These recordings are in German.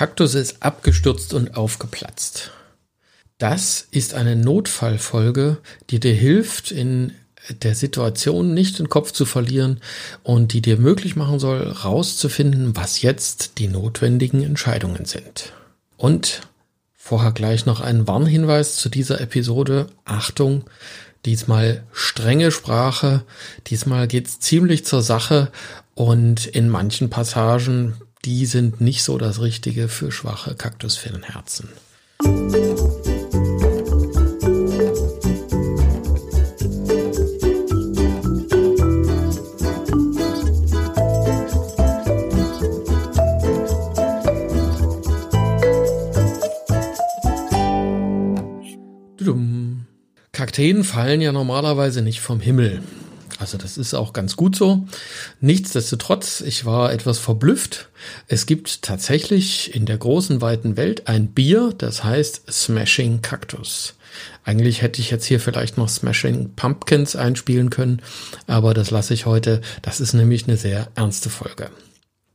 Kaktus ist abgestürzt und aufgeplatzt. Das ist eine Notfallfolge, die dir hilft, in der Situation nicht den Kopf zu verlieren und die dir möglich machen soll, rauszufinden, was jetzt die notwendigen Entscheidungen sind. Und vorher gleich noch ein Warnhinweis zu dieser Episode. Achtung, diesmal strenge Sprache, diesmal geht's ziemlich zur Sache und in manchen Passagen die sind nicht so das Richtige für schwache Kaktusfillenherzen. Kakteen fallen ja normalerweise nicht vom Himmel. Also das ist auch ganz gut so. Nichtsdestotrotz, ich war etwas verblüfft. Es gibt tatsächlich in der großen, weiten Welt ein Bier, das heißt Smashing Cactus. Eigentlich hätte ich jetzt hier vielleicht noch Smashing Pumpkins einspielen können, aber das lasse ich heute. Das ist nämlich eine sehr ernste Folge.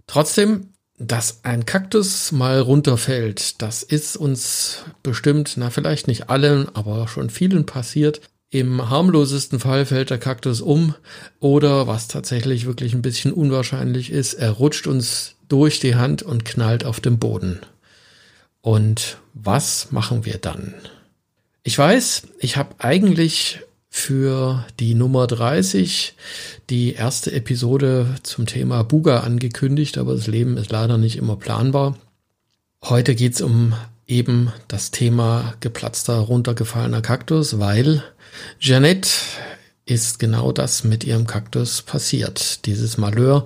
Trotzdem, dass ein Kaktus mal runterfällt, das ist uns bestimmt, na vielleicht nicht allen, aber schon vielen passiert. Im harmlosesten Fall fällt der Kaktus um oder was tatsächlich wirklich ein bisschen unwahrscheinlich ist, er rutscht uns durch die Hand und knallt auf den Boden. Und was machen wir dann? Ich weiß, ich habe eigentlich für die Nummer 30 die erste Episode zum Thema Buga angekündigt, aber das Leben ist leider nicht immer planbar. Heute geht's um eben das Thema geplatzter, runtergefallener Kaktus, weil Jeannette ist genau das mit ihrem Kaktus passiert. Dieses Malheur,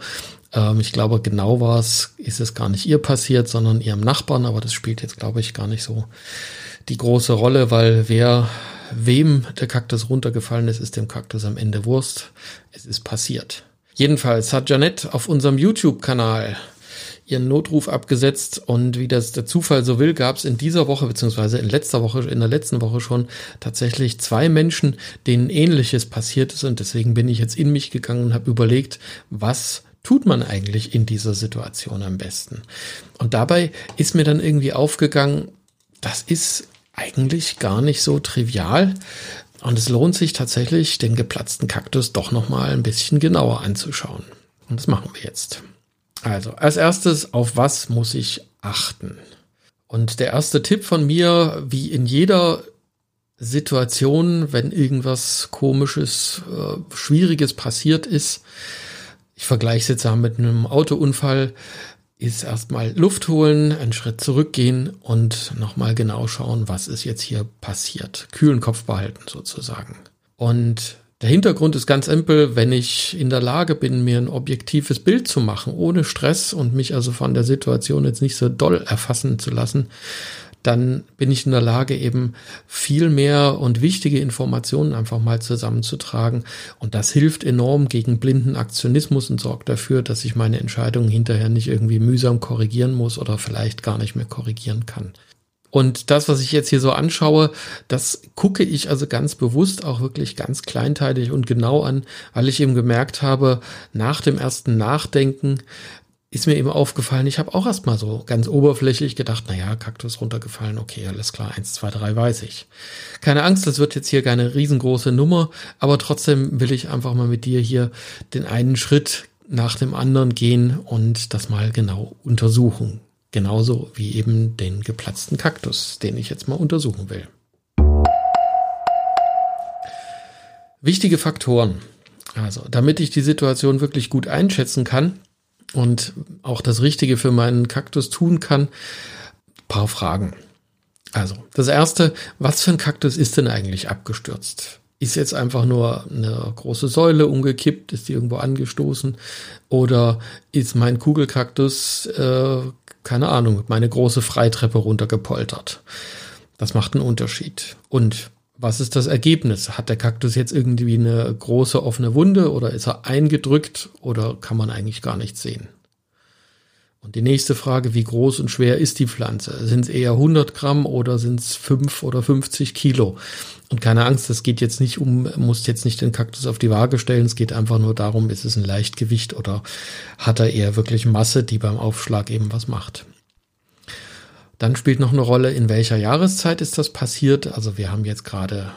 ähm, ich glaube, genau war es, ist es gar nicht ihr passiert, sondern ihrem Nachbarn, aber das spielt jetzt, glaube ich, gar nicht so die große Rolle, weil wer, wem der Kaktus runtergefallen ist, ist dem Kaktus am Ende Wurst. Es ist passiert. Jedenfalls hat Janette auf unserem YouTube-Kanal ihren Notruf abgesetzt und wie das der Zufall so will, gab es in dieser Woche beziehungsweise in letzter Woche, in der letzten Woche schon tatsächlich zwei Menschen, denen ähnliches passiert ist und deswegen bin ich jetzt in mich gegangen und habe überlegt, was tut man eigentlich in dieser Situation am besten? Und dabei ist mir dann irgendwie aufgegangen, das ist eigentlich gar nicht so trivial. Und es lohnt sich tatsächlich, den geplatzten Kaktus doch nochmal ein bisschen genauer anzuschauen. Und das machen wir jetzt. Also, als erstes, auf was muss ich achten? Und der erste Tipp von mir, wie in jeder Situation, wenn irgendwas komisches, äh, schwieriges passiert ist, ich vergleiche es jetzt mit einem Autounfall, ist erstmal Luft holen, einen Schritt zurückgehen und nochmal genau schauen, was ist jetzt hier passiert. Kühlen Kopf behalten sozusagen. Und der Hintergrund ist ganz simpel, wenn ich in der Lage bin, mir ein objektives Bild zu machen, ohne Stress und mich also von der Situation jetzt nicht so doll erfassen zu lassen, dann bin ich in der Lage, eben viel mehr und wichtige Informationen einfach mal zusammenzutragen. Und das hilft enorm gegen blinden Aktionismus und sorgt dafür, dass ich meine Entscheidungen hinterher nicht irgendwie mühsam korrigieren muss oder vielleicht gar nicht mehr korrigieren kann. Und das, was ich jetzt hier so anschaue, das gucke ich also ganz bewusst auch wirklich ganz kleinteilig und genau an, weil ich eben gemerkt habe, nach dem ersten Nachdenken ist mir eben aufgefallen, ich habe auch erstmal so ganz oberflächlich gedacht, naja, Kaktus runtergefallen, okay, alles klar, eins, zwei, drei weiß ich. Keine Angst, das wird jetzt hier keine riesengroße Nummer, aber trotzdem will ich einfach mal mit dir hier den einen Schritt nach dem anderen gehen und das mal genau untersuchen. Genauso wie eben den geplatzten Kaktus, den ich jetzt mal untersuchen will. Wichtige Faktoren. Also, damit ich die Situation wirklich gut einschätzen kann und auch das Richtige für meinen Kaktus tun kann, paar Fragen. Also, das erste, was für ein Kaktus ist denn eigentlich abgestürzt? Ist jetzt einfach nur eine große Säule umgekippt, ist die irgendwo angestoßen? Oder ist mein Kugelkaktus äh, keine Ahnung, meine große Freitreppe runtergepoltert. Das macht einen Unterschied. Und was ist das Ergebnis? Hat der Kaktus jetzt irgendwie eine große offene Wunde oder ist er eingedrückt oder kann man eigentlich gar nichts sehen? Und die nächste Frage, wie groß und schwer ist die Pflanze? Sind es eher 100 Gramm oder sind es 5 oder 50 Kilo? Und keine Angst, das geht jetzt nicht um, muss jetzt nicht den Kaktus auf die Waage stellen. Es geht einfach nur darum, ist es ein Leichtgewicht oder hat er eher wirklich Masse, die beim Aufschlag eben was macht. Dann spielt noch eine Rolle, in welcher Jahreszeit ist das passiert. Also wir haben jetzt gerade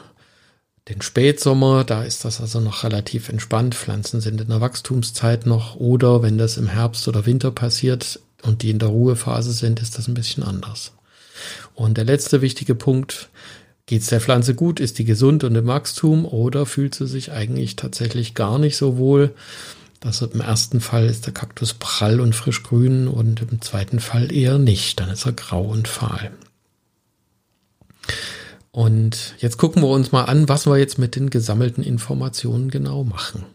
den Spätsommer, da ist das also noch relativ entspannt. Pflanzen sind in der Wachstumszeit noch. Oder wenn das im Herbst oder Winter passiert und die in der Ruhephase sind, ist das ein bisschen anders. Und der letzte wichtige Punkt, geht es der Pflanze gut, ist die gesund und im Wachstum oder fühlt sie sich eigentlich tatsächlich gar nicht so wohl? Das im ersten Fall ist der Kaktus prall und frisch grün und im zweiten Fall eher nicht. Dann ist er grau und fahl. Und jetzt gucken wir uns mal an, was wir jetzt mit den gesammelten Informationen genau machen.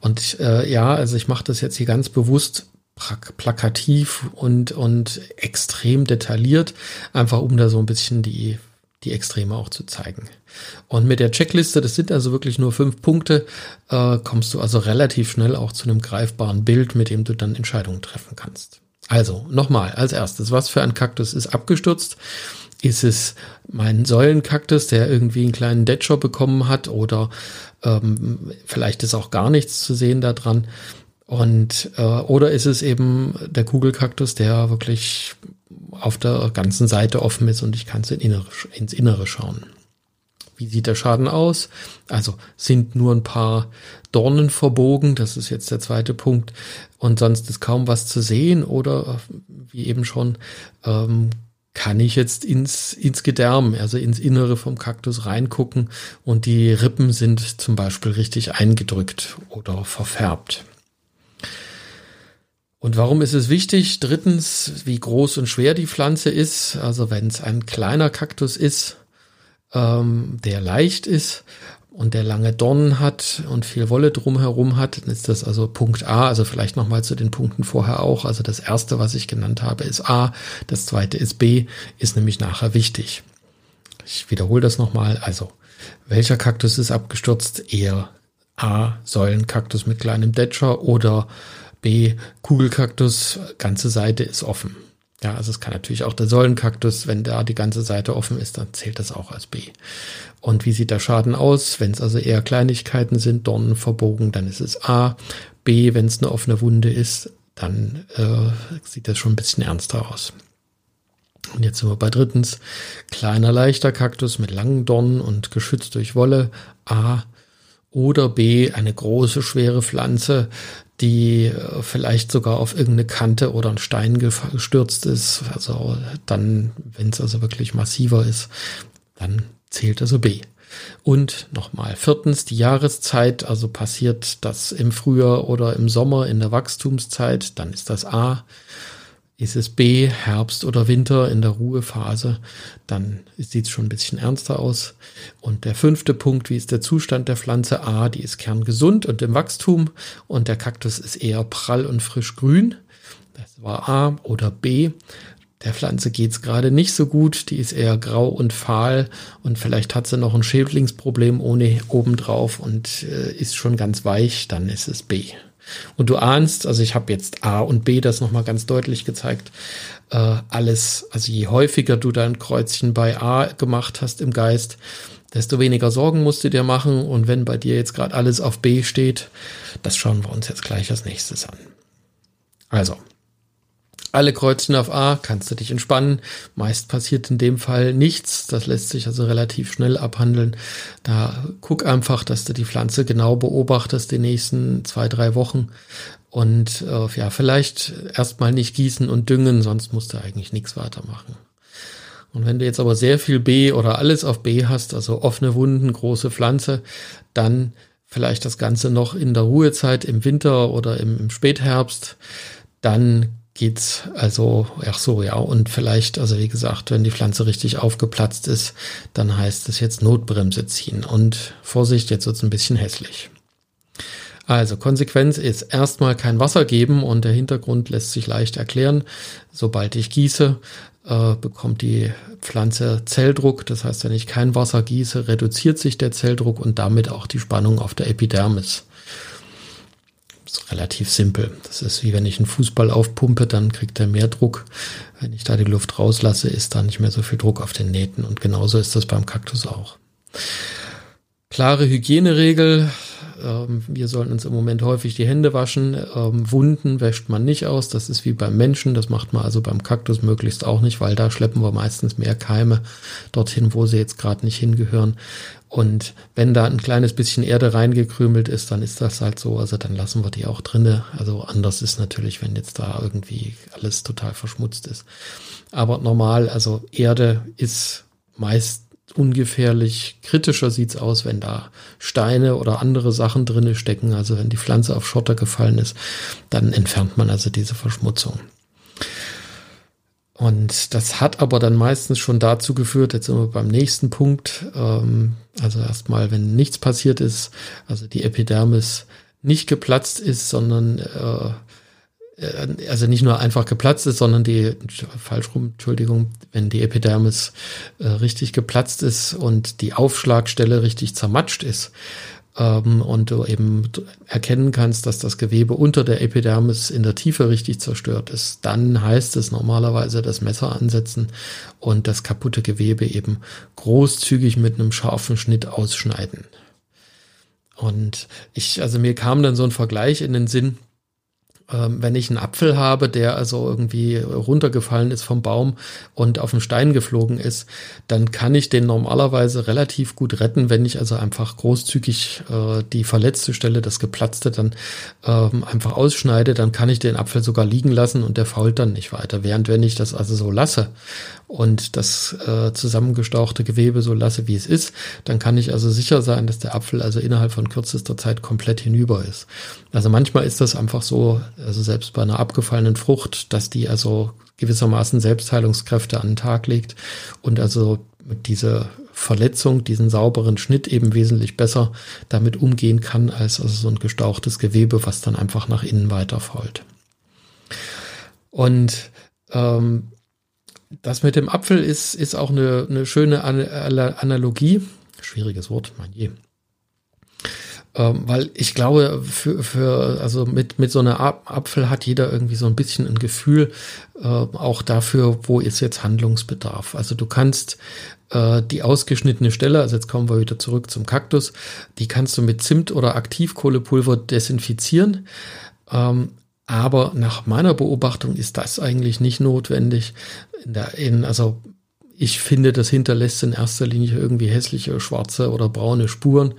Und äh, ja, also ich mache das jetzt hier ganz bewusst plakativ und, und extrem detailliert, einfach um da so ein bisschen die die Extreme auch zu zeigen. Und mit der Checkliste, das sind also wirklich nur fünf Punkte, äh, kommst du also relativ schnell auch zu einem greifbaren Bild, mit dem du dann Entscheidungen treffen kannst. Also nochmal, als erstes, was für ein Kaktus ist abgestürzt? Ist es mein Säulenkaktus, der irgendwie einen kleinen Detscher bekommen hat oder ähm, vielleicht ist auch gar nichts zu sehen da dran? Und äh, oder ist es eben der Kugelkaktus, der wirklich auf der ganzen Seite offen ist und ich kann in Innere, ins Innere schauen. Wie sieht der Schaden aus? Also sind nur ein paar Dornen verbogen, das ist jetzt der zweite Punkt, und sonst ist kaum was zu sehen oder wie eben schon, ähm, kann ich jetzt ins, ins Gedärm, also ins Innere vom Kaktus reingucken und die Rippen sind zum Beispiel richtig eingedrückt oder verfärbt. Und warum ist es wichtig? Drittens, wie groß und schwer die Pflanze ist. Also wenn es ein kleiner Kaktus ist, ähm, der leicht ist und der lange Dornen hat und viel Wolle drumherum hat, dann ist das also Punkt A. Also vielleicht nochmal zu den Punkten vorher auch. Also das erste, was ich genannt habe, ist A. Das zweite ist B, ist nämlich nachher wichtig. Ich wiederhole das nochmal. Also welcher Kaktus ist abgestürzt? Eher A. Säulenkaktus mit kleinem Detscher oder B, Kugelkaktus, ganze Seite ist offen. Ja, also es kann natürlich auch der Säulenkaktus, wenn da die ganze Seite offen ist, dann zählt das auch als B. Und wie sieht der Schaden aus? Wenn es also eher Kleinigkeiten sind, Dornen verbogen, dann ist es A. B, wenn es eine offene Wunde ist, dann äh, sieht das schon ein bisschen ernster aus. Und jetzt sind wir bei drittens. Kleiner, leichter Kaktus mit langen Dornen und geschützt durch Wolle. A. Oder B, eine große, schwere Pflanze, die äh, vielleicht sogar auf irgendeine Kante oder einen Stein gestürzt ist. Also dann, wenn es also wirklich massiver ist, dann zählt also B. Und nochmal, viertens, die Jahreszeit, also passiert das im Frühjahr oder im Sommer in der Wachstumszeit, dann ist das A. Ist es B, Herbst oder Winter in der Ruhephase, dann sieht es schon ein bisschen ernster aus. Und der fünfte Punkt, wie ist der Zustand der Pflanze? A, die ist kerngesund und im Wachstum und der Kaktus ist eher prall und frisch grün. Das war A oder B. Der Pflanze geht's gerade nicht so gut, die ist eher grau und fahl und vielleicht hat sie noch ein Schädlingsproblem ohne obendrauf und äh, ist schon ganz weich, dann ist es B. Und du ahnst, also ich habe jetzt A und B das nochmal ganz deutlich gezeigt, äh, alles, also je häufiger du dein Kreuzchen bei A gemacht hast im Geist, desto weniger Sorgen musst du dir machen. Und wenn bei dir jetzt gerade alles auf B steht, das schauen wir uns jetzt gleich als nächstes an. Also, alle Kreuzchen auf A, kannst du dich entspannen. Meist passiert in dem Fall nichts. Das lässt sich also relativ schnell abhandeln. Da guck einfach, dass du die Pflanze genau beobachtest die nächsten zwei, drei Wochen. Und äh, ja, vielleicht erstmal nicht gießen und düngen, sonst musst du eigentlich nichts weitermachen. Und wenn du jetzt aber sehr viel B oder alles auf B hast, also offene Wunden, große Pflanze, dann vielleicht das Ganze noch in der Ruhezeit im Winter oder im, im Spätherbst, dann geht's also, ach so, ja, und vielleicht, also wie gesagt, wenn die Pflanze richtig aufgeplatzt ist, dann heißt es jetzt Notbremse ziehen. Und Vorsicht, jetzt wird's ein bisschen hässlich. Also Konsequenz ist erstmal kein Wasser geben und der Hintergrund lässt sich leicht erklären. Sobald ich gieße, äh, bekommt die Pflanze Zelldruck. Das heißt, wenn ich kein Wasser gieße, reduziert sich der Zelldruck und damit auch die Spannung auf der Epidermis ist relativ simpel. Das ist wie wenn ich einen Fußball aufpumpe, dann kriegt er mehr Druck. Wenn ich da die Luft rauslasse, ist da nicht mehr so viel Druck auf den Nähten. Und genauso ist das beim Kaktus auch. klare Hygieneregel. Ähm, wir sollen uns im Moment häufig die Hände waschen. Ähm, Wunden wäscht man nicht aus. Das ist wie beim Menschen. Das macht man also beim Kaktus möglichst auch nicht, weil da schleppen wir meistens mehr Keime dorthin, wo sie jetzt gerade nicht hingehören. Und wenn da ein kleines bisschen Erde reingekrümelt ist, dann ist das halt so. Also dann lassen wir die auch drinne. Also anders ist natürlich, wenn jetzt da irgendwie alles total verschmutzt ist. Aber normal, also Erde ist meist ungefährlich. Kritischer sieht's aus, wenn da Steine oder andere Sachen drinne stecken. Also wenn die Pflanze auf Schotter gefallen ist, dann entfernt man also diese Verschmutzung. Und das hat aber dann meistens schon dazu geführt, jetzt sind wir beim nächsten Punkt, ähm, also erstmal, wenn nichts passiert ist, also die Epidermis nicht geplatzt ist, sondern äh, also nicht nur einfach geplatzt ist, sondern die, falsch rum, Entschuldigung, wenn die Epidermis äh, richtig geplatzt ist und die Aufschlagstelle richtig zermatscht ist, ähm, und du eben erkennen kannst, dass das Gewebe unter der Epidermis in der Tiefe richtig zerstört ist, dann heißt es normalerweise das Messer ansetzen und das kaputte Gewebe eben großzügig mit einem scharfen Schnitt ausschneiden. Und ich, also mir kam dann so ein Vergleich in den Sinn, wenn ich einen Apfel habe, der also irgendwie runtergefallen ist vom Baum und auf den Stein geflogen ist, dann kann ich den normalerweise relativ gut retten, wenn ich also einfach großzügig äh, die verletzte Stelle, das geplatzte, dann ähm, einfach ausschneide, dann kann ich den Apfel sogar liegen lassen und der fault dann nicht weiter. Während wenn ich das also so lasse und das äh, zusammengestauchte Gewebe so lasse, wie es ist, dann kann ich also sicher sein, dass der Apfel also innerhalb von kürzester Zeit komplett hinüber ist. Also manchmal ist das einfach so, also selbst bei einer abgefallenen Frucht, dass die also gewissermaßen Selbstheilungskräfte an den Tag legt und also mit dieser Verletzung, diesen sauberen Schnitt eben wesentlich besser damit umgehen kann, als also so ein gestauchtes Gewebe, was dann einfach nach innen weiter fault. Und ähm, das mit dem Apfel ist, ist auch eine, eine schöne Analogie. Schwieriges Wort, mein je. Ähm, weil ich glaube, für, für, also mit, mit so einer Apfel hat jeder irgendwie so ein bisschen ein Gefühl, äh, auch dafür, wo ist jetzt Handlungsbedarf. Also du kannst äh, die ausgeschnittene Stelle, also jetzt kommen wir wieder zurück zum Kaktus, die kannst du mit Zimt oder Aktivkohlepulver desinfizieren. Ähm, aber nach meiner Beobachtung ist das eigentlich nicht notwendig. In der, in, also ich finde, das hinterlässt in erster Linie irgendwie hässliche schwarze oder braune Spuren.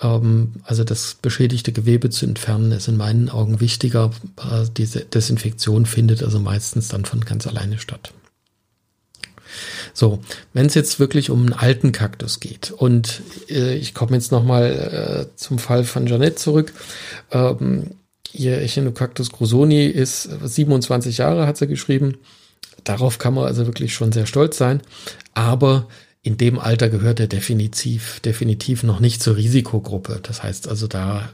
Ähm, also das beschädigte Gewebe zu entfernen, ist in meinen Augen wichtiger. Diese Desinfektion findet also meistens dann von ganz alleine statt. So, wenn es jetzt wirklich um einen alten Kaktus geht und äh, ich komme jetzt nochmal äh, zum Fall von Jeanette zurück. Ähm, Ihr Echinocactus grusoni ist 27 Jahre, hat sie geschrieben. Darauf kann man also wirklich schon sehr stolz sein. Aber in dem Alter gehört er definitiv, definitiv noch nicht zur Risikogruppe. Das heißt also da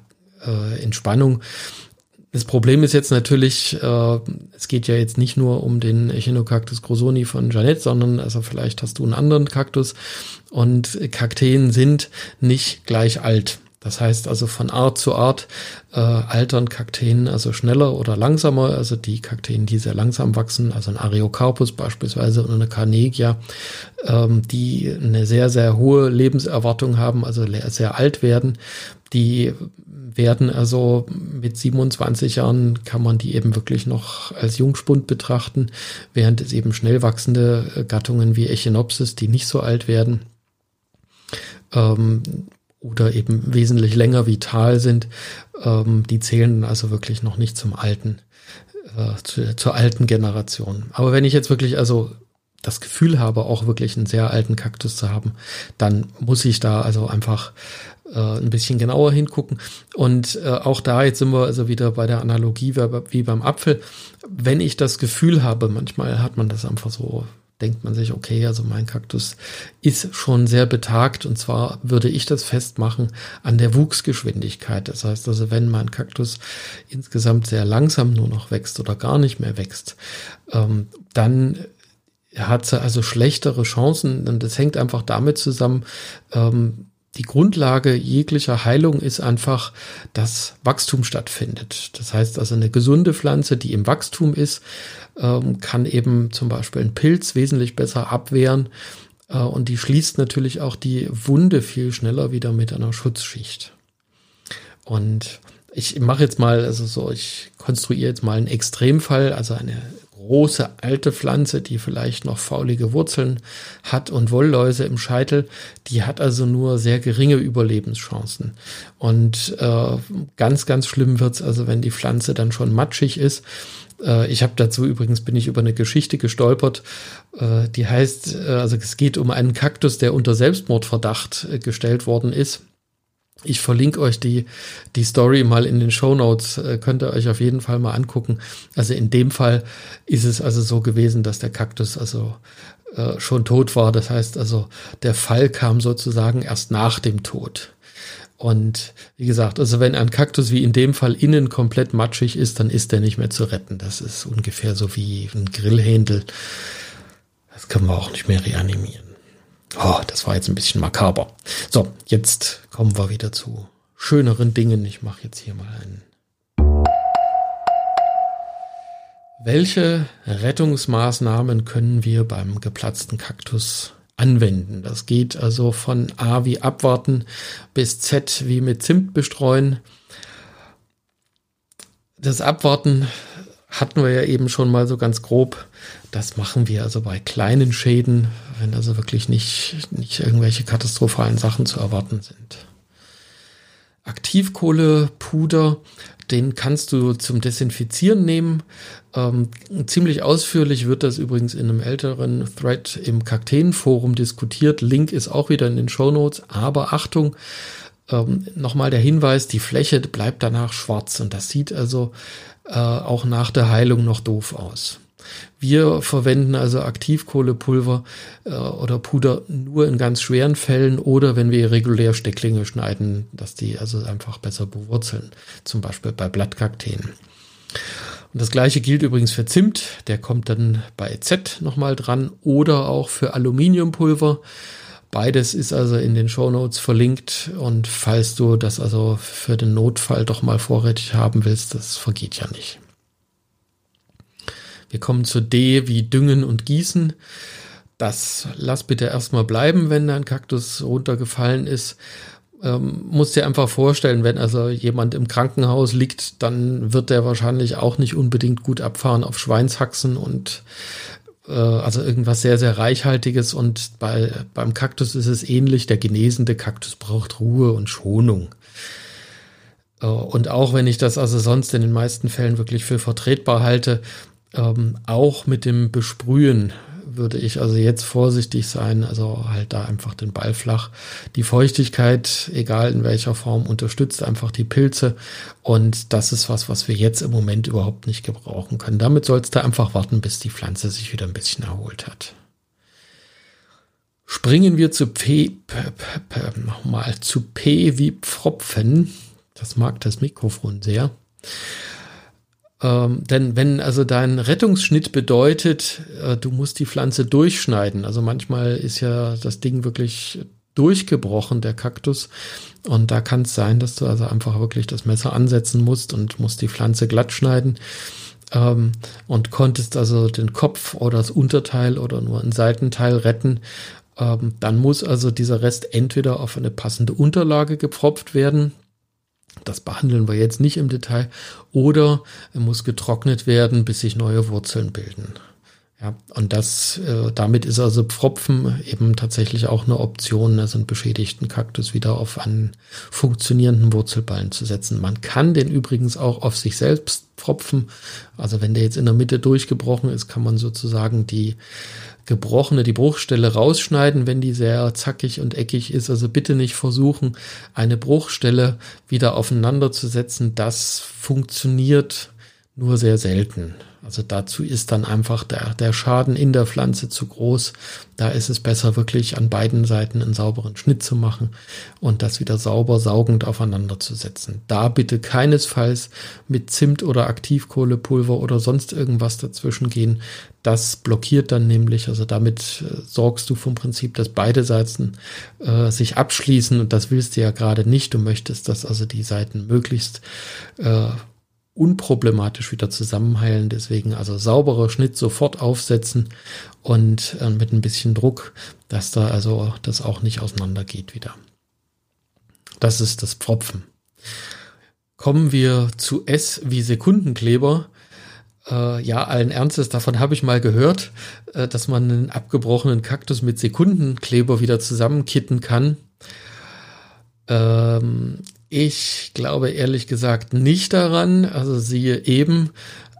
äh, Entspannung. Das Problem ist jetzt natürlich, äh, es geht ja jetzt nicht nur um den Echinocactus grosoni von Janet, sondern also vielleicht hast du einen anderen Kaktus und Kakteen sind nicht gleich alt. Das heißt also von Art zu Art äh, altern Kakteen also schneller oder langsamer. Also die Kakteen, die sehr langsam wachsen, also ein Areocarpus beispielsweise oder eine Carnegia, ähm, die eine sehr, sehr hohe Lebenserwartung haben, also sehr alt werden, die werden also mit 27 Jahren kann man die eben wirklich noch als Jungspund betrachten, während es eben schnell wachsende äh, Gattungen wie Echinopsis, die nicht so alt werden, ähm, oder eben wesentlich länger vital sind, ähm, die zählen also wirklich noch nicht zum alten, äh, zu, zur alten Generation. Aber wenn ich jetzt wirklich also das Gefühl habe, auch wirklich einen sehr alten Kaktus zu haben, dann muss ich da also einfach äh, ein bisschen genauer hingucken. Und äh, auch da jetzt sind wir also wieder bei der Analogie wie, beim Apfel. Wenn ich das Gefühl habe, manchmal hat man das einfach so denkt man sich, okay, also mein Kaktus ist schon sehr betagt und zwar würde ich das festmachen an der Wuchsgeschwindigkeit. Das heißt also, wenn mein Kaktus insgesamt sehr langsam nur noch wächst oder gar nicht mehr wächst, ähm, dann hat sie also schlechtere Chancen und das hängt einfach damit zusammen, ähm, die Grundlage jeglicher Heilung ist einfach, dass Wachstum stattfindet. Das heißt also, eine gesunde Pflanze, die im Wachstum ist, ähm, kann eben zum Beispiel einen Pilz wesentlich besser abwehren Äh, und die schließt natürlich auch die Wunde viel schneller wieder mit einer Schutzschicht. Und ich mache jetzt mal, also so, ich konstruiere jetzt mal einen Extremfall, also eine große alte Pflanze, die vielleicht noch faulige Wurzeln hat und Wollläuse im Scheitel, die hat also nur sehr geringe Überlebenschancen. Und äh, ganz, ganz schlimm wird's also, wenn die Pflanze dann schon matschig ist. Äh, ich habe dazu übrigens bin ich über eine Geschichte gestolpert, äh, die heißt, äh, also es geht um einen Kaktus, der unter Selbstmordverdacht äh, gestellt worden ist. Ich verlinke euch die, die Story mal in den Show Notes, äh, könnt ihr euch auf jeden Fall mal angucken. Also in dem Fall ist es also so gewesen, dass der Kaktus also äh, schon tot war. Das heißt also, der Fall kam sozusagen erst nach dem Tod. Und wie gesagt, also wenn ein Kaktus wie in dem Fall innen komplett matschig ist, dann ist der nicht mehr zu retten. Das ist ungefähr so wie ein Grillhändel. Das können wir auch nicht mehr reanimieren. Oh, das war jetzt ein bisschen makaber. So, jetzt kommen wir wieder zu schöneren Dingen. Ich mache jetzt hier mal einen. Welche Rettungsmaßnahmen können wir beim geplatzten Kaktus anwenden? Das geht also von A wie abwarten bis Z wie mit Zimt bestreuen. Das Abwarten hatten wir ja eben schon mal so ganz grob. Das machen wir also bei kleinen Schäden, wenn also wirklich nicht, nicht irgendwelche katastrophalen Sachen zu erwarten sind. Aktivkohlepuder, den kannst du zum Desinfizieren nehmen. Ähm, ziemlich ausführlich wird das übrigens in einem älteren Thread im Kakteenforum diskutiert. Link ist auch wieder in den Show Notes. Aber Achtung, ähm, nochmal der Hinweis, die Fläche bleibt danach schwarz und das sieht also äh, auch nach der Heilung noch doof aus. Wir verwenden also Aktivkohlepulver äh, oder Puder nur in ganz schweren Fällen oder wenn wir regulär Stecklinge schneiden, dass die also einfach besser bewurzeln, zum Beispiel bei Blattkakteen. Und das gleiche gilt übrigens für Zimt, der kommt dann bei Z nochmal dran oder auch für Aluminiumpulver. Beides ist also in den Show Notes verlinkt und falls du das also für den Notfall doch mal vorrätig haben willst, das vergeht ja nicht. Wir kommen zu D wie Düngen und Gießen. Das lass bitte erstmal bleiben, wenn dein Kaktus runtergefallen ist. Ähm, musst dir einfach vorstellen, wenn also jemand im Krankenhaus liegt, dann wird der wahrscheinlich auch nicht unbedingt gut abfahren auf Schweinshaxen und also irgendwas sehr, sehr Reichhaltiges. Und bei, beim Kaktus ist es ähnlich. Der genesende Kaktus braucht Ruhe und Schonung. Äh, und auch wenn ich das also sonst in den meisten Fällen wirklich für vertretbar halte, ähm, auch mit dem Besprühen würde ich also jetzt vorsichtig sein, also halt da einfach den Ball flach. Die Feuchtigkeit, egal in welcher Form, unterstützt einfach die Pilze und das ist was, was wir jetzt im Moment überhaupt nicht gebrauchen können. Damit sollst du einfach warten, bis die Pflanze sich wieder ein bisschen erholt hat. Springen wir zu P, P, P, P nochmal zu P wie Pfropfen. Das mag das Mikrofon sehr. Ähm, denn wenn also dein Rettungsschnitt bedeutet, äh, du musst die Pflanze durchschneiden, also manchmal ist ja das Ding wirklich durchgebrochen, der Kaktus, und da kann es sein, dass du also einfach wirklich das Messer ansetzen musst und musst die Pflanze glatt schneiden ähm, und konntest also den Kopf oder das Unterteil oder nur ein Seitenteil retten. Ähm, dann muss also dieser Rest entweder auf eine passende Unterlage gepfropft werden, das behandeln wir jetzt nicht im Detail. Oder er muss getrocknet werden, bis sich neue Wurzeln bilden. Ja, und das, äh, damit ist also Pfropfen eben tatsächlich auch eine Option, also einen beschädigten Kaktus wieder auf einen funktionierenden Wurzelballen zu setzen. Man kann den übrigens auch auf sich selbst pfropfen. Also wenn der jetzt in der Mitte durchgebrochen ist, kann man sozusagen die gebrochene, die Bruchstelle rausschneiden, wenn die sehr zackig und eckig ist. Also bitte nicht versuchen, eine Bruchstelle wieder aufeinander zu setzen. Das funktioniert nur sehr selten. Also dazu ist dann einfach der, der Schaden in der Pflanze zu groß. Da ist es besser, wirklich an beiden Seiten einen sauberen Schnitt zu machen und das wieder sauber saugend aufeinander zu setzen. Da bitte keinesfalls mit Zimt oder Aktivkohlepulver oder sonst irgendwas dazwischen gehen. Das blockiert dann nämlich, also damit äh, sorgst du vom Prinzip, dass beide Seiten äh, sich abschließen und das willst du ja gerade nicht. Du möchtest, dass also die Seiten möglichst äh, unproblematisch wieder zusammenheilen. Deswegen also sauberer Schnitt sofort aufsetzen und äh, mit ein bisschen Druck, dass da also das auch nicht auseinandergeht wieder. Das ist das Pfropfen. Kommen wir zu S wie Sekundenkleber. Äh, ja, allen Ernstes, davon habe ich mal gehört, äh, dass man einen abgebrochenen Kaktus mit Sekundenkleber wieder zusammenkitten kann. Ähm, ich glaube ehrlich gesagt nicht daran. Also siehe eben,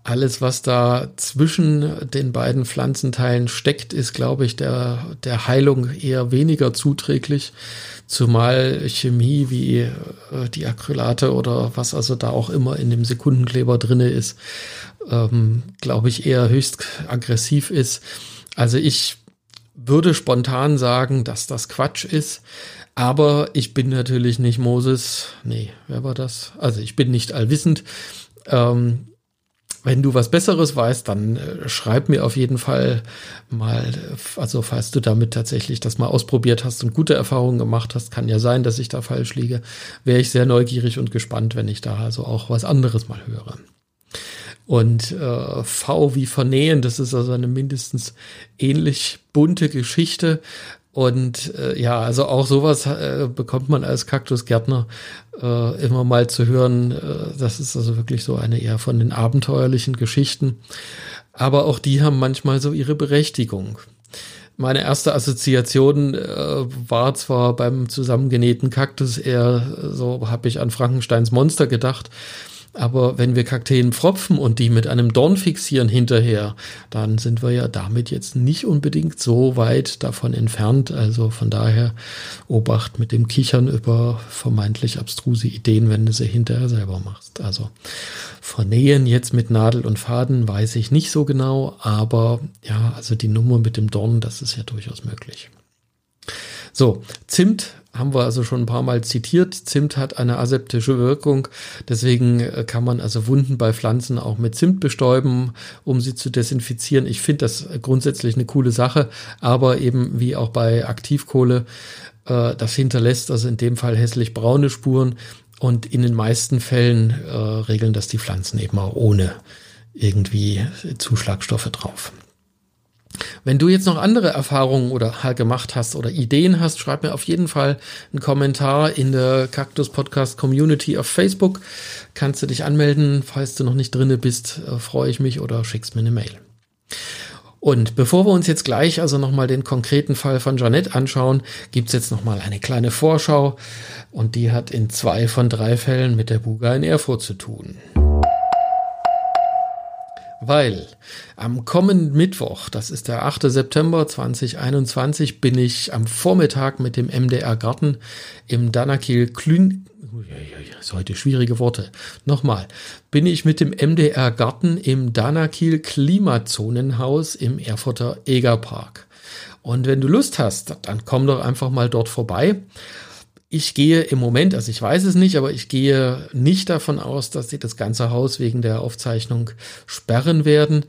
alles, was da zwischen den beiden Pflanzenteilen steckt, ist, glaube ich, der, der Heilung eher weniger zuträglich. Zumal Chemie wie äh, die Acrylate oder was also da auch immer in dem Sekundenkleber drinne ist, ähm, glaube ich, eher höchst aggressiv ist. Also ich würde spontan sagen, dass das Quatsch ist. Aber ich bin natürlich nicht Moses. Nee, wer war das? Also ich bin nicht allwissend. Ähm, wenn du was Besseres weißt, dann äh, schreib mir auf jeden Fall mal, also falls du damit tatsächlich das mal ausprobiert hast und gute Erfahrungen gemacht hast, kann ja sein, dass ich da falsch liege, wäre ich sehr neugierig und gespannt, wenn ich da also auch was anderes mal höre. Und äh, V wie Vernähen, das ist also eine mindestens ähnlich bunte Geschichte. Und äh, ja, also auch sowas äh, bekommt man als Kaktusgärtner äh, immer mal zu hören. Äh, das ist also wirklich so eine eher von den abenteuerlichen Geschichten. Aber auch die haben manchmal so ihre Berechtigung. Meine erste Assoziation äh, war zwar beim zusammengenähten Kaktus eher so, habe ich an Frankensteins Monster gedacht. Aber wenn wir Kakteen pfropfen und die mit einem Dorn fixieren hinterher, dann sind wir ja damit jetzt nicht unbedingt so weit davon entfernt. Also von daher Obacht mit dem Kichern über vermeintlich abstruse Ideen, wenn du sie hinterher selber machst. Also vernähen jetzt mit Nadel und Faden weiß ich nicht so genau, aber ja, also die Nummer mit dem Dorn, das ist ja durchaus möglich. So, Zimt haben wir also schon ein paar Mal zitiert. Zimt hat eine aseptische Wirkung. Deswegen äh, kann man also Wunden bei Pflanzen auch mit Zimt bestäuben, um sie zu desinfizieren. Ich finde das grundsätzlich eine coole Sache, aber eben wie auch bei Aktivkohle, äh, das hinterlässt also in dem Fall hässlich braune Spuren und in den meisten Fällen äh, regeln das die Pflanzen eben auch ohne irgendwie Zuschlagstoffe drauf. Wenn du jetzt noch andere Erfahrungen oder halt gemacht hast oder Ideen hast, schreib mir auf jeden Fall einen Kommentar in der Cactus Podcast Community auf Facebook. Kannst du dich anmelden, falls du noch nicht drinne bist, äh, freue ich mich oder schickst mir eine Mail. Und bevor wir uns jetzt gleich also nochmal den konkreten Fall von Janette anschauen, gibt's jetzt nochmal eine kleine Vorschau und die hat in zwei von drei Fällen mit der Buga in Erfurt zu tun weil am kommenden Mittwoch, das ist der 8. September 2021, bin ich am Vormittag mit dem MDR Garten im Danakil Klün ist heute schwierige Worte. Nochmal, bin ich mit dem MDR Garten im Danakil Klimazonenhaus im Erfurter Egerpark. Und wenn du Lust hast, dann komm doch einfach mal dort vorbei. Ich gehe im Moment, also ich weiß es nicht, aber ich gehe nicht davon aus, dass sie das ganze Haus wegen der Aufzeichnung sperren werden.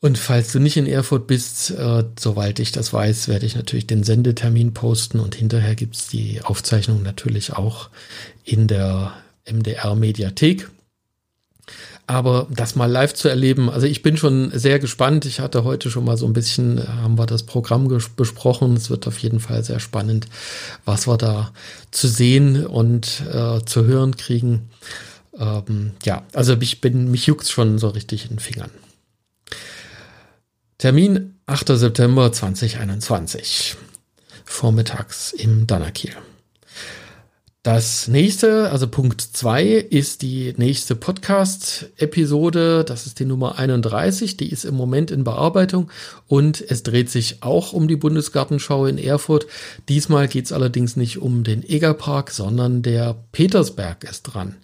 Und falls du nicht in Erfurt bist, äh, soweit ich das weiß, werde ich natürlich den Sendetermin posten und hinterher gibt's die Aufzeichnung natürlich auch in der MDR-Mediathek. Aber das mal live zu erleben, also ich bin schon sehr gespannt. Ich hatte heute schon mal so ein bisschen, äh, haben wir das Programm besprochen. Es wird auf jeden Fall sehr spannend, was wir da zu sehen und äh, zu hören kriegen. Ähm, ja, also ich bin, mich juckt schon so richtig in den Fingern. Termin 8. September 2021. Vormittags im Danakil. Das nächste, also Punkt zwei, ist die nächste Podcast-Episode. Das ist die Nummer 31. Die ist im Moment in Bearbeitung und es dreht sich auch um die Bundesgartenschau in Erfurt. Diesmal geht es allerdings nicht um den Egerpark, sondern der Petersberg ist dran.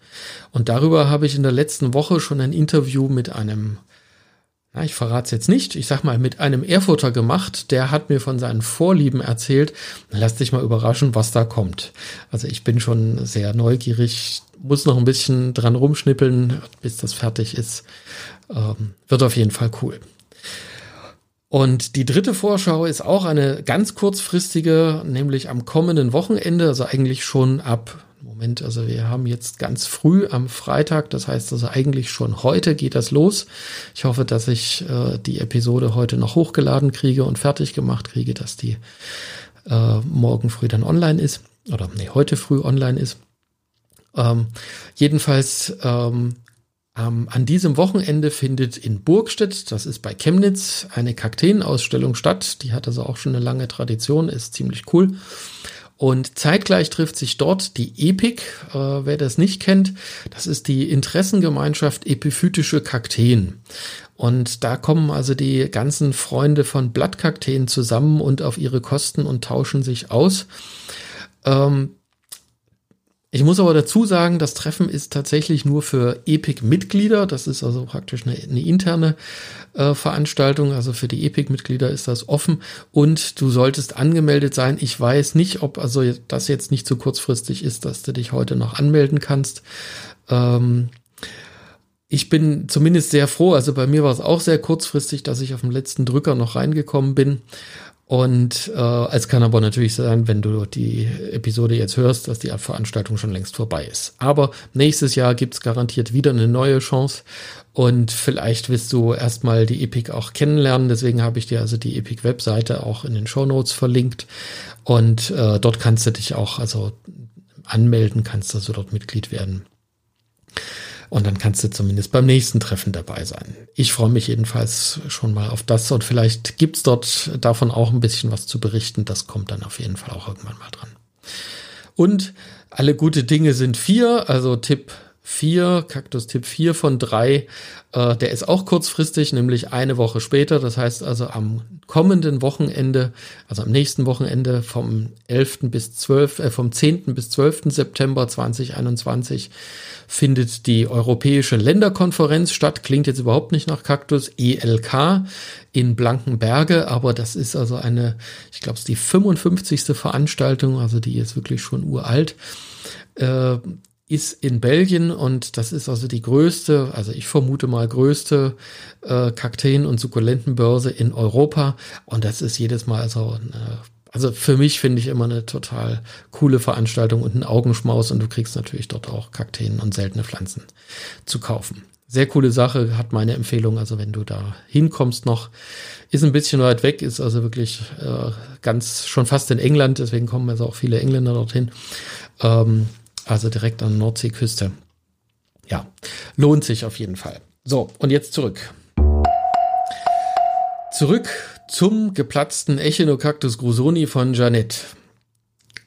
Und darüber habe ich in der letzten Woche schon ein Interview mit einem ja, ich verrate es jetzt nicht, ich sag mal, mit einem Erfurter gemacht, der hat mir von seinen Vorlieben erzählt. Lass dich mal überraschen, was da kommt. Also ich bin schon sehr neugierig, muss noch ein bisschen dran rumschnippeln, bis das fertig ist. Ähm, wird auf jeden Fall cool. Und die dritte Vorschau ist auch eine ganz kurzfristige, nämlich am kommenden Wochenende, also eigentlich schon ab Moment, also wir haben jetzt ganz früh am Freitag, das heißt also eigentlich schon heute geht das los. Ich hoffe, dass ich äh, die Episode heute noch hochgeladen kriege und fertig gemacht kriege, dass die äh, morgen früh dann online ist oder nee, heute früh online ist. Ähm, jedenfalls ähm, ähm, an diesem Wochenende findet in Burgstedt, das ist bei Chemnitz, eine Kakteenausstellung statt. Die hat also auch schon eine lange Tradition, ist ziemlich cool. Und zeitgleich trifft sich dort die EPIC, äh, wer das nicht kennt, das ist die Interessengemeinschaft Epiphytische Kakteen. Und da kommen also die ganzen Freunde von Blattkakteen zusammen und auf ihre Kosten und tauschen sich aus. Ähm, ich muss aber dazu sagen, das Treffen ist tatsächlich nur für Epic-Mitglieder. Das ist also praktisch eine, eine interne äh, Veranstaltung. Also für die Epic-Mitglieder ist das offen und du solltest angemeldet sein. Ich weiß nicht, ob also das jetzt nicht zu kurzfristig ist, dass du dich heute noch anmelden kannst. Ähm, ich bin zumindest sehr froh. Also bei mir war es auch sehr kurzfristig, dass ich auf dem letzten Drücker noch reingekommen bin. Und äh, es kann aber natürlich sein, wenn du die Episode jetzt hörst, dass die Veranstaltung schon längst vorbei ist. Aber nächstes Jahr gibt's garantiert wieder eine neue Chance. Und vielleicht willst du erstmal die Epic auch kennenlernen. Deswegen habe ich dir also die Epic-Webseite auch in den Show Notes verlinkt. Und äh, dort kannst du dich auch also anmelden, kannst also dort Mitglied werden. Und dann kannst du zumindest beim nächsten Treffen dabei sein. Ich freue mich jedenfalls schon mal auf das und vielleicht gibt's dort davon auch ein bisschen was zu berichten. Das kommt dann auf jeden Fall auch irgendwann mal dran. Und alle gute Dinge sind vier, also Tipp 4, Kaktus Tipp 4 von 3, äh, der ist auch kurzfristig, nämlich eine Woche später. Das heißt also am kommenden Wochenende, also am nächsten Wochenende vom 11. bis 12, äh, vom 10. bis 12. September 2021 findet die Europäische Länderkonferenz statt. Klingt jetzt überhaupt nicht nach Kaktus, ELK in Blankenberge, aber das ist also eine, ich glaube, es ist die 55. Veranstaltung, also die ist wirklich schon uralt. Äh, ist in Belgien und das ist also die größte, also ich vermute mal größte äh, Kakteen- und Sukkulentenbörse in Europa und das ist jedes Mal also eine, also für mich finde ich immer eine total coole Veranstaltung und ein Augenschmaus und du kriegst natürlich dort auch Kakteen und seltene Pflanzen zu kaufen. Sehr coole Sache, hat meine Empfehlung, also wenn du da hinkommst noch, ist ein bisschen weit weg, ist also wirklich äh, ganz schon fast in England, deswegen kommen also auch viele Engländer dorthin. Ähm, also direkt an der Nordseeküste. Ja, lohnt sich auf jeden Fall. So, und jetzt zurück. Zurück zum geplatzten Echinocactus grusoni von Janet.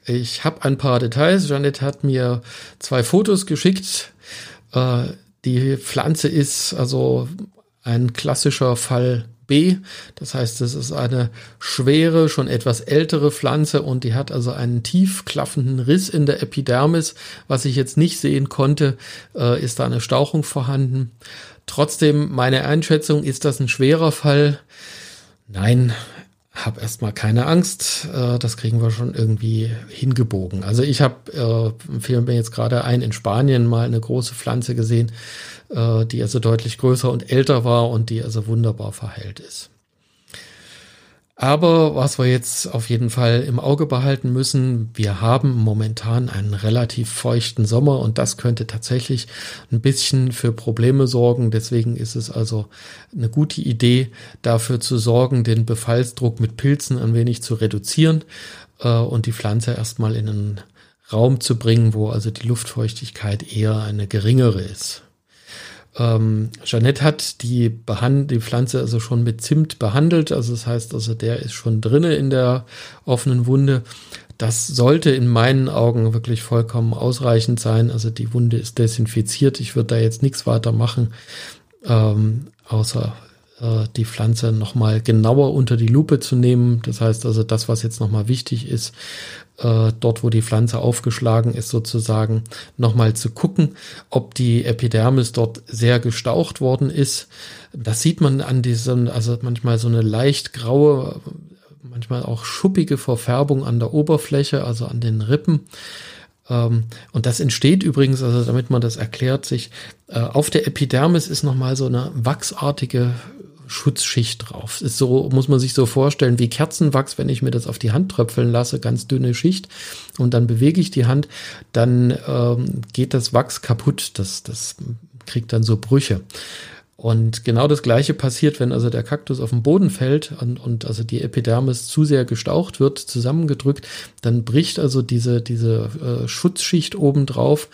Ich habe ein paar Details. Janet hat mir zwei Fotos geschickt. Äh, die Pflanze ist also ein klassischer Fall B. Das heißt, es ist eine schwere, schon etwas ältere Pflanze und die hat also einen tief klaffenden Riss in der Epidermis. Was ich jetzt nicht sehen konnte, äh, ist da eine Stauchung vorhanden. Trotzdem, meine Einschätzung, ist das ein schwerer Fall? Nein, hab erstmal keine Angst. Äh, das kriegen wir schon irgendwie hingebogen. Also ich habe, äh, fiel mir jetzt gerade ein, in Spanien mal eine große Pflanze gesehen äh, die also deutlich größer und älter war und die also wunderbar verheilt ist. Aber was wir jetzt auf jeden Fall im Auge behalten müssen, wir haben momentan einen relativ feuchten Sommer und das könnte tatsächlich ein bisschen für Probleme sorgen. Deswegen ist es also eine gute Idee, dafür zu sorgen, den Befallsdruck mit Pilzen ein wenig zu reduzieren äh, und die Pflanze erstmal in einen Raum zu bringen, wo also die Luftfeuchtigkeit eher eine geringere ist. Ähm, Jeanette hat die, die Pflanze also schon mit Zimt behandelt, also das heißt, also der ist schon drinne in der offenen Wunde. Das sollte in meinen Augen wirklich vollkommen ausreichend sein. Also die Wunde ist desinfiziert. Ich würde da jetzt nichts weiter machen, ähm, außer äh, die Pflanze nochmal genauer unter die Lupe zu nehmen. Das heißt also, das, was jetzt nochmal wichtig ist, äh, dort, wo die Pflanze aufgeschlagen ist, sozusagen nochmal zu gucken, ob die Epidermis dort sehr gestaucht worden ist. Das sieht man an diesem, also manchmal so eine leicht graue, manchmal auch schuppige Verfärbung an der Oberfläche, also an den Rippen. Ähm, und das entsteht übrigens, also damit man das erklärt, sich äh, auf der Epidermis ist nochmal so eine wachsartige Schutzschicht drauf. Ist so, muss man sich so vorstellen wie Kerzenwachs, wenn ich mir das auf die Hand tröpfeln lasse, ganz dünne Schicht und dann bewege ich die Hand, dann ähm, geht das Wachs kaputt. Das, das kriegt dann so Brüche. Und genau das Gleiche passiert, wenn also der Kaktus auf den Boden fällt und, und also die Epidermis zu sehr gestaucht wird, zusammengedrückt, dann bricht also diese, diese äh, Schutzschicht obendrauf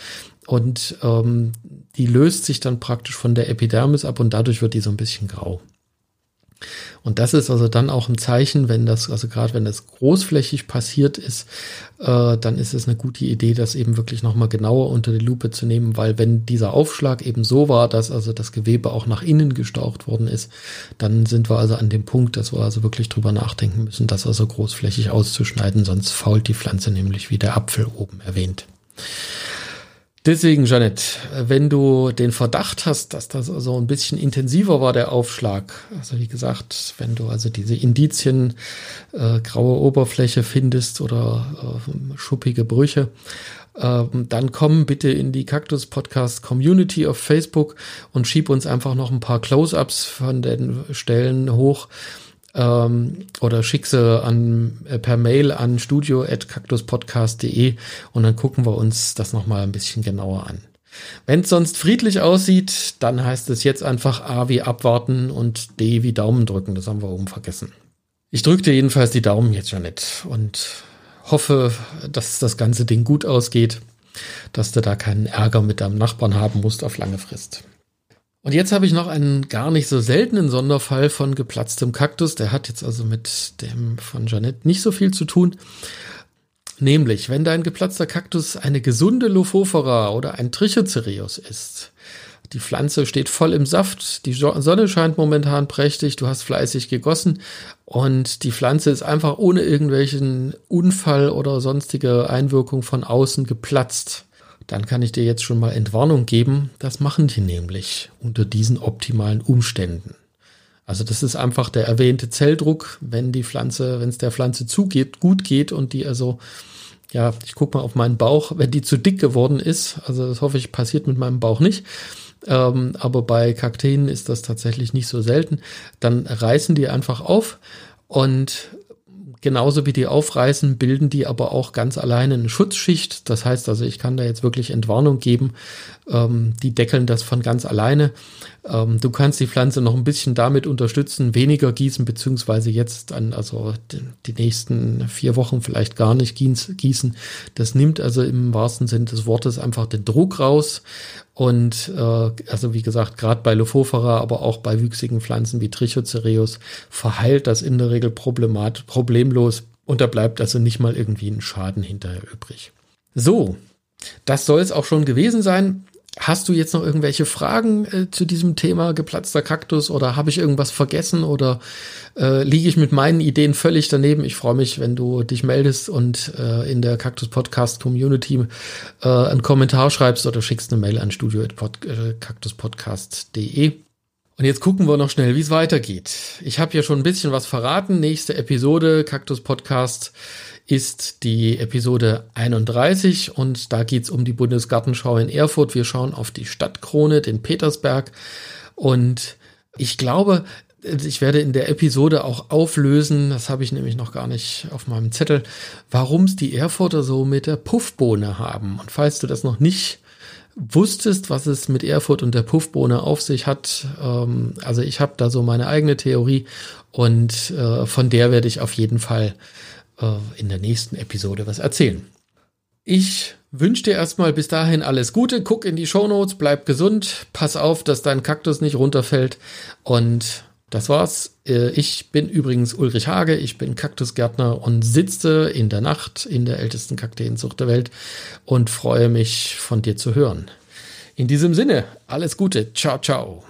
und ähm, die löst sich dann praktisch von der Epidermis ab und dadurch wird die so ein bisschen grau. Und das ist also dann auch ein Zeichen, wenn das, also gerade wenn das großflächig passiert ist, äh, dann ist es eine gute Idee, das eben wirklich nochmal genauer unter die Lupe zu nehmen, weil wenn dieser Aufschlag eben so war, dass also das Gewebe auch nach innen gestaucht worden ist, dann sind wir also an dem Punkt, dass wir also wirklich drüber nachdenken müssen, das also großflächig auszuschneiden, sonst fault die Pflanze nämlich wie der Apfel oben erwähnt. Deswegen, Janet, wenn du den Verdacht hast, dass das also ein bisschen intensiver war, der Aufschlag, also wie gesagt, wenn du also diese Indizien, äh, graue Oberfläche findest oder äh, schuppige Brüche, äh, dann komm bitte in die Cactus Podcast Community auf Facebook und schieb uns einfach noch ein paar Close-ups von den Stellen hoch ähm, oder schick sie an, äh, per Mail an studio.cactuspodcast.de und dann gucken wir uns das nochmal ein bisschen genauer an. Wenn es sonst friedlich aussieht, dann heißt es jetzt einfach A wie abwarten und D wie Daumen drücken. Das haben wir oben vergessen. Ich drücke dir jedenfalls die Daumen jetzt, Janet, und hoffe, dass das ganze Ding gut ausgeht, dass du da keinen Ärger mit deinem Nachbarn haben musst auf lange Frist. Und jetzt habe ich noch einen gar nicht so seltenen Sonderfall von geplatztem Kaktus. Der hat jetzt also mit dem von Jeanette nicht so viel zu tun. Nämlich, wenn dein geplatzter Kaktus eine gesunde Lophophora oder ein Trichocereus ist. Die Pflanze steht voll im Saft, die Sonne scheint momentan prächtig, du hast fleißig gegossen und die Pflanze ist einfach ohne irgendwelchen Unfall oder sonstige Einwirkung von außen geplatzt dann kann ich dir jetzt schon mal Entwarnung geben. Das machen die nämlich unter diesen optimalen Umständen. Also das ist einfach der erwähnte Zelldruck, wenn die Pflanze, wenn es der Pflanze zugeht, gut geht und die also, ja, ich gucke mal auf meinen Bauch, wenn die zu dick geworden ist, also das hoffe ich passiert mit meinem Bauch nicht, ähm, aber bei Kakteen ist das tatsächlich nicht so selten, dann reißen die einfach auf und Genauso wie die aufreißen, bilden die aber auch ganz alleine eine Schutzschicht. Das heißt also, ich kann da jetzt wirklich Entwarnung geben. Ähm, die deckeln das von ganz alleine. Ähm, du kannst die Pflanze noch ein bisschen damit unterstützen, weniger gießen, beziehungsweise jetzt an, also die, nächsten vier Wochen vielleicht gar nicht gießen. Das nimmt also im wahrsten Sinne des Wortes einfach den Druck raus. Und äh, also wie gesagt, gerade bei Lophophora, aber auch bei wüchsigen Pflanzen wie Trichocereus verheilt das in der Regel problemat problemlos und da bleibt also nicht mal irgendwie ein Schaden hinterher übrig. So, das soll es auch schon gewesen sein. Hast du jetzt noch irgendwelche Fragen äh, zu diesem Thema geplatzter Kaktus oder habe ich irgendwas vergessen oder äh, liege ich mit meinen Ideen völlig daneben? Ich freue mich, wenn du dich meldest und äh, in der Kaktus Podcast Community äh, einen Kommentar schreibst oder schickst eine Mail an studio.kaktuspodcast.de. Äh, und jetzt gucken wir noch schnell, wie es weitergeht. Ich habe ja schon ein bisschen was verraten. Nächste Episode Kaktus Podcast ist die Episode 31 und da geht es um die Bundesgartenschau in Erfurt. Wir schauen auf die Stadtkrone, den Petersberg und ich glaube, ich werde in der Episode auch auflösen, das habe ich nämlich noch gar nicht auf meinem Zettel, warum es die Erfurter so mit der Puffbohne haben. Und falls du das noch nicht wusstest, was es mit Erfurt und der Puffbohne auf sich hat, ähm, also ich habe da so meine eigene Theorie und äh, von der werde ich auf jeden Fall in der nächsten Episode was erzählen. Ich wünsche dir erstmal bis dahin alles Gute, guck in die Shownotes, bleib gesund, pass auf, dass dein Kaktus nicht runterfällt und das war's. Äh, ich bin übrigens Ulrich Hage, ich bin Kaktusgärtner und sitze in der Nacht in der ältesten Kakteenzucht der Welt und freue mich von dir zu hören. In diesem Sinne, alles Gute, ciao, ciao.